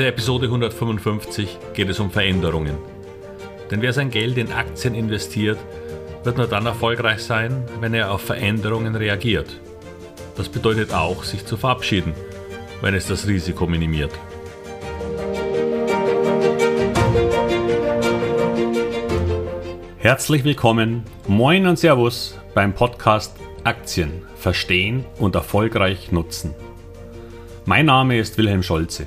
der Episode 155 geht es um Veränderungen. Denn wer sein Geld in Aktien investiert, wird nur dann erfolgreich sein, wenn er auf Veränderungen reagiert. Das bedeutet auch, sich zu verabschieden, wenn es das Risiko minimiert. Herzlich willkommen, moin und Servus beim Podcast Aktien verstehen und erfolgreich nutzen. Mein Name ist Wilhelm Scholze.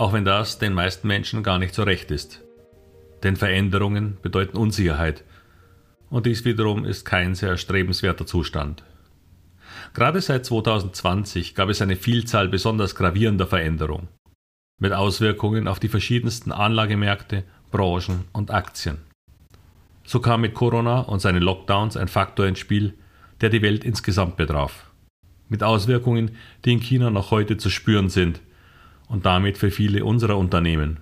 auch wenn das den meisten Menschen gar nicht so recht ist. Denn Veränderungen bedeuten Unsicherheit, und dies wiederum ist kein sehr erstrebenswerter Zustand. Gerade seit 2020 gab es eine Vielzahl besonders gravierender Veränderungen, mit Auswirkungen auf die verschiedensten Anlagemärkte, Branchen und Aktien. So kam mit Corona und seinen Lockdowns ein Faktor ins Spiel, der die Welt insgesamt betraf, mit Auswirkungen, die in China noch heute zu spüren sind und damit für viele unserer Unternehmen.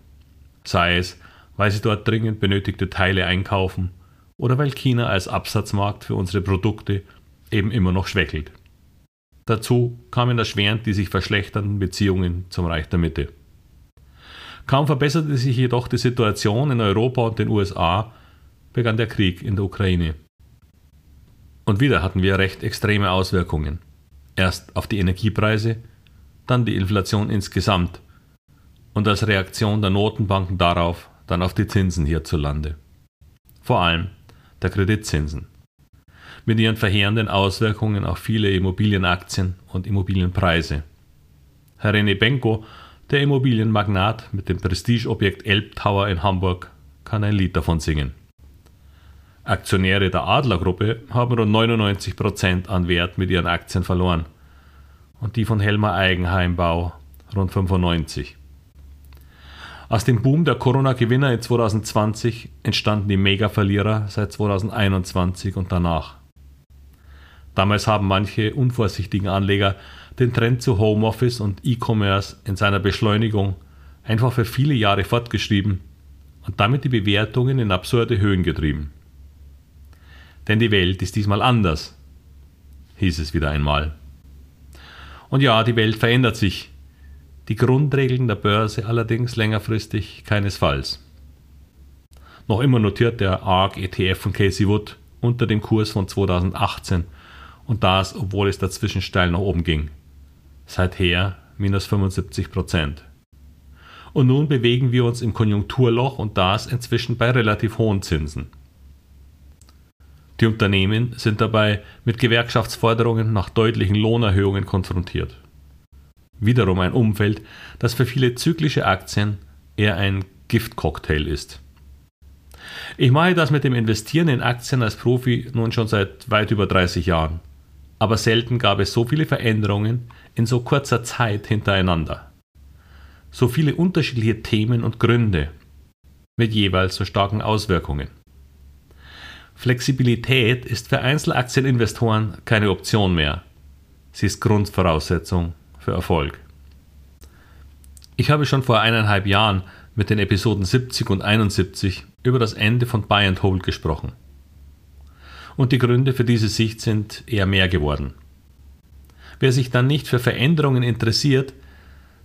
Sei es, weil sie dort dringend benötigte Teile einkaufen oder weil China als Absatzmarkt für unsere Produkte eben immer noch schwächelt. Dazu kamen erschwerend die sich verschlechternden Beziehungen zum Reich der Mitte. Kaum verbesserte sich jedoch die Situation in Europa und den USA, begann der Krieg in der Ukraine. Und wieder hatten wir recht extreme Auswirkungen. Erst auf die Energiepreise, dann die Inflation insgesamt und als Reaktion der Notenbanken darauf dann auf die Zinsen hierzulande. Vor allem der Kreditzinsen. Mit ihren verheerenden Auswirkungen auf viele Immobilienaktien und Immobilienpreise. Herr René Benko, der Immobilienmagnat mit dem Prestigeobjekt Elbtower in Hamburg, kann ein Lied davon singen. Aktionäre der Adlergruppe haben rund 99 Prozent an Wert mit ihren Aktien verloren und die von Helmer Eigenheimbau rund 95. Aus dem Boom der Corona-Gewinner in 2020 entstanden die Mega-Verlierer seit 2021 und danach. Damals haben manche unvorsichtigen Anleger den Trend zu Homeoffice und E-Commerce in seiner Beschleunigung einfach für viele Jahre fortgeschrieben und damit die Bewertungen in absurde Höhen getrieben. Denn die Welt ist diesmal anders, hieß es wieder einmal. Und ja, die Welt verändert sich. Die Grundregeln der Börse allerdings längerfristig keinesfalls. Noch immer notiert der ARC ETF von Casey Wood unter dem Kurs von 2018 und das, obwohl es dazwischen steil nach oben ging. Seither minus 75 Prozent. Und nun bewegen wir uns im Konjunkturloch und das inzwischen bei relativ hohen Zinsen. Die Unternehmen sind dabei mit Gewerkschaftsforderungen nach deutlichen Lohnerhöhungen konfrontiert. Wiederum ein Umfeld, das für viele zyklische Aktien eher ein Giftcocktail ist. Ich mache das mit dem Investieren in Aktien als Profi nun schon seit weit über 30 Jahren. Aber selten gab es so viele Veränderungen in so kurzer Zeit hintereinander. So viele unterschiedliche Themen und Gründe mit jeweils so starken Auswirkungen. Flexibilität ist für Einzelaktieninvestoren keine Option mehr. Sie ist Grundvoraussetzung für Erfolg. Ich habe schon vor eineinhalb Jahren mit den Episoden 70 und 71 über das Ende von Buy and Hold gesprochen. Und die Gründe für diese Sicht sind eher mehr geworden. Wer sich dann nicht für Veränderungen interessiert,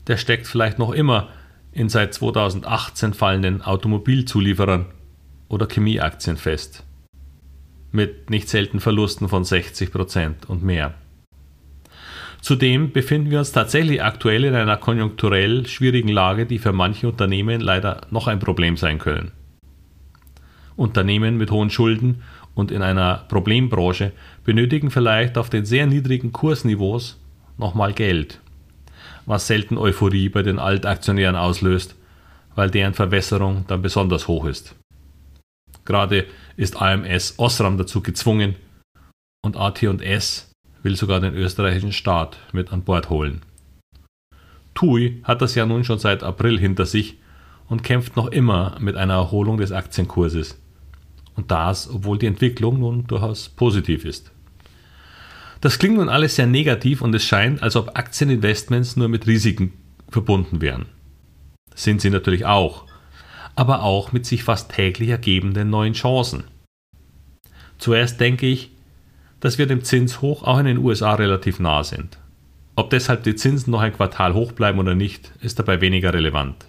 der steckt vielleicht noch immer in seit 2018 fallenden Automobilzulieferern oder Chemieaktien fest mit nicht selten Verlusten von 60 Prozent und mehr. Zudem befinden wir uns tatsächlich aktuell in einer konjunkturell schwierigen Lage, die für manche Unternehmen leider noch ein Problem sein können. Unternehmen mit hohen Schulden und in einer Problembranche benötigen vielleicht auf den sehr niedrigen Kursniveaus nochmal Geld, was selten Euphorie bei den Altaktionären auslöst, weil deren Verwässerung dann besonders hoch ist. Gerade ist AMS Osram dazu gezwungen und AT&S will sogar den österreichischen Staat mit an Bord holen. TUI hat das ja nun schon seit April hinter sich und kämpft noch immer mit einer Erholung des Aktienkurses. Und das, obwohl die Entwicklung nun durchaus positiv ist. Das klingt nun alles sehr negativ und es scheint, als ob Aktieninvestments nur mit Risiken verbunden wären. Sind sie natürlich auch, aber auch mit sich fast täglich ergebenden neuen Chancen. Zuerst denke ich, dass wir dem Zinshoch auch in den USA relativ nah sind. Ob deshalb die Zinsen noch ein Quartal hoch bleiben oder nicht, ist dabei weniger relevant.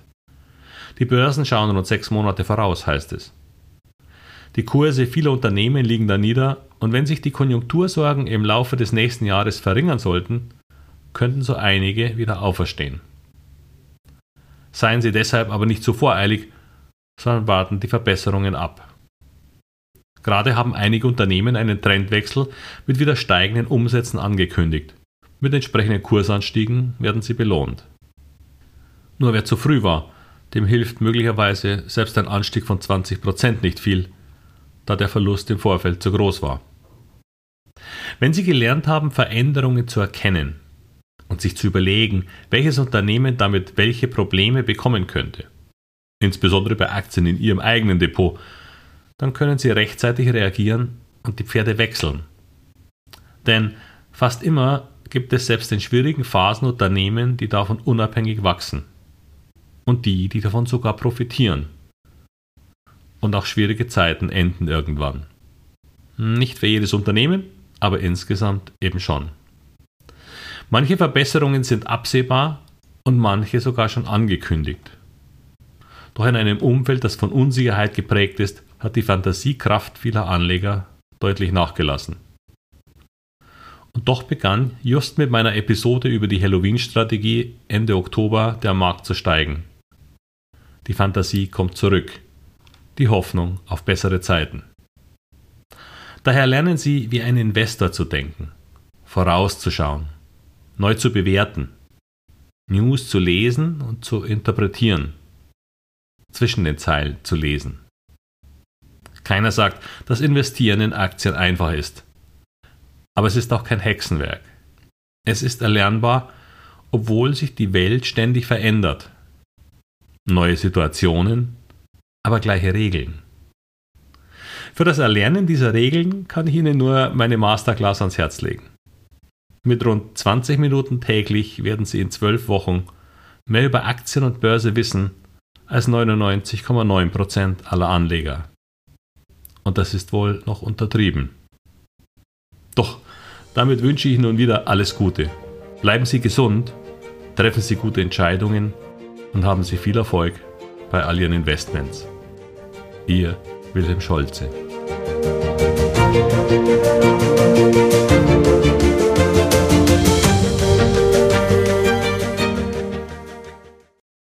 Die Börsen schauen rund sechs Monate voraus, heißt es. Die Kurse vieler Unternehmen liegen da nieder und wenn sich die Konjunktursorgen im Laufe des nächsten Jahres verringern sollten, könnten so einige wieder auferstehen. Seien Sie deshalb aber nicht zu voreilig, sondern warten die Verbesserungen ab. Gerade haben einige Unternehmen einen Trendwechsel mit wieder steigenden Umsätzen angekündigt. Mit entsprechenden Kursanstiegen werden sie belohnt. Nur wer zu früh war, dem hilft möglicherweise selbst ein Anstieg von 20% nicht viel, da der Verlust im Vorfeld zu groß war. Wenn Sie gelernt haben, Veränderungen zu erkennen und sich zu überlegen, welches Unternehmen damit welche Probleme bekommen könnte, insbesondere bei Aktien in Ihrem eigenen Depot, dann können Sie rechtzeitig reagieren und die Pferde wechseln. Denn fast immer gibt es selbst in schwierigen Phasen Unternehmen, die davon unabhängig wachsen und die, die davon sogar profitieren. Und auch schwierige Zeiten enden irgendwann. Nicht für jedes Unternehmen, aber insgesamt eben schon. Manche Verbesserungen sind absehbar und manche sogar schon angekündigt. Doch in einem Umfeld, das von Unsicherheit geprägt ist, hat die Fantasiekraft vieler Anleger deutlich nachgelassen. Und doch begann just mit meiner Episode über die Halloween-Strategie Ende Oktober der Markt zu steigen. Die Fantasie kommt zurück. Die Hoffnung auf bessere Zeiten. Daher lernen Sie, wie ein Investor zu denken, vorauszuschauen, neu zu bewerten, News zu lesen und zu interpretieren, zwischen den Zeilen zu lesen. Keiner sagt, dass Investieren in Aktien einfach ist. Aber es ist auch kein Hexenwerk. Es ist erlernbar, obwohl sich die Welt ständig verändert neue Situationen, aber gleiche Regeln. Für das Erlernen dieser Regeln kann ich Ihnen nur meine Masterclass ans Herz legen. Mit rund 20 Minuten täglich werden Sie in 12 Wochen mehr über Aktien und Börse wissen als 99,9% aller Anleger. Und das ist wohl noch untertrieben. Doch, damit wünsche ich nun wieder alles Gute. Bleiben Sie gesund, treffen Sie gute Entscheidungen und haben Sie viel Erfolg bei all Ihren Investments. Ihr Wilhelm Scholze.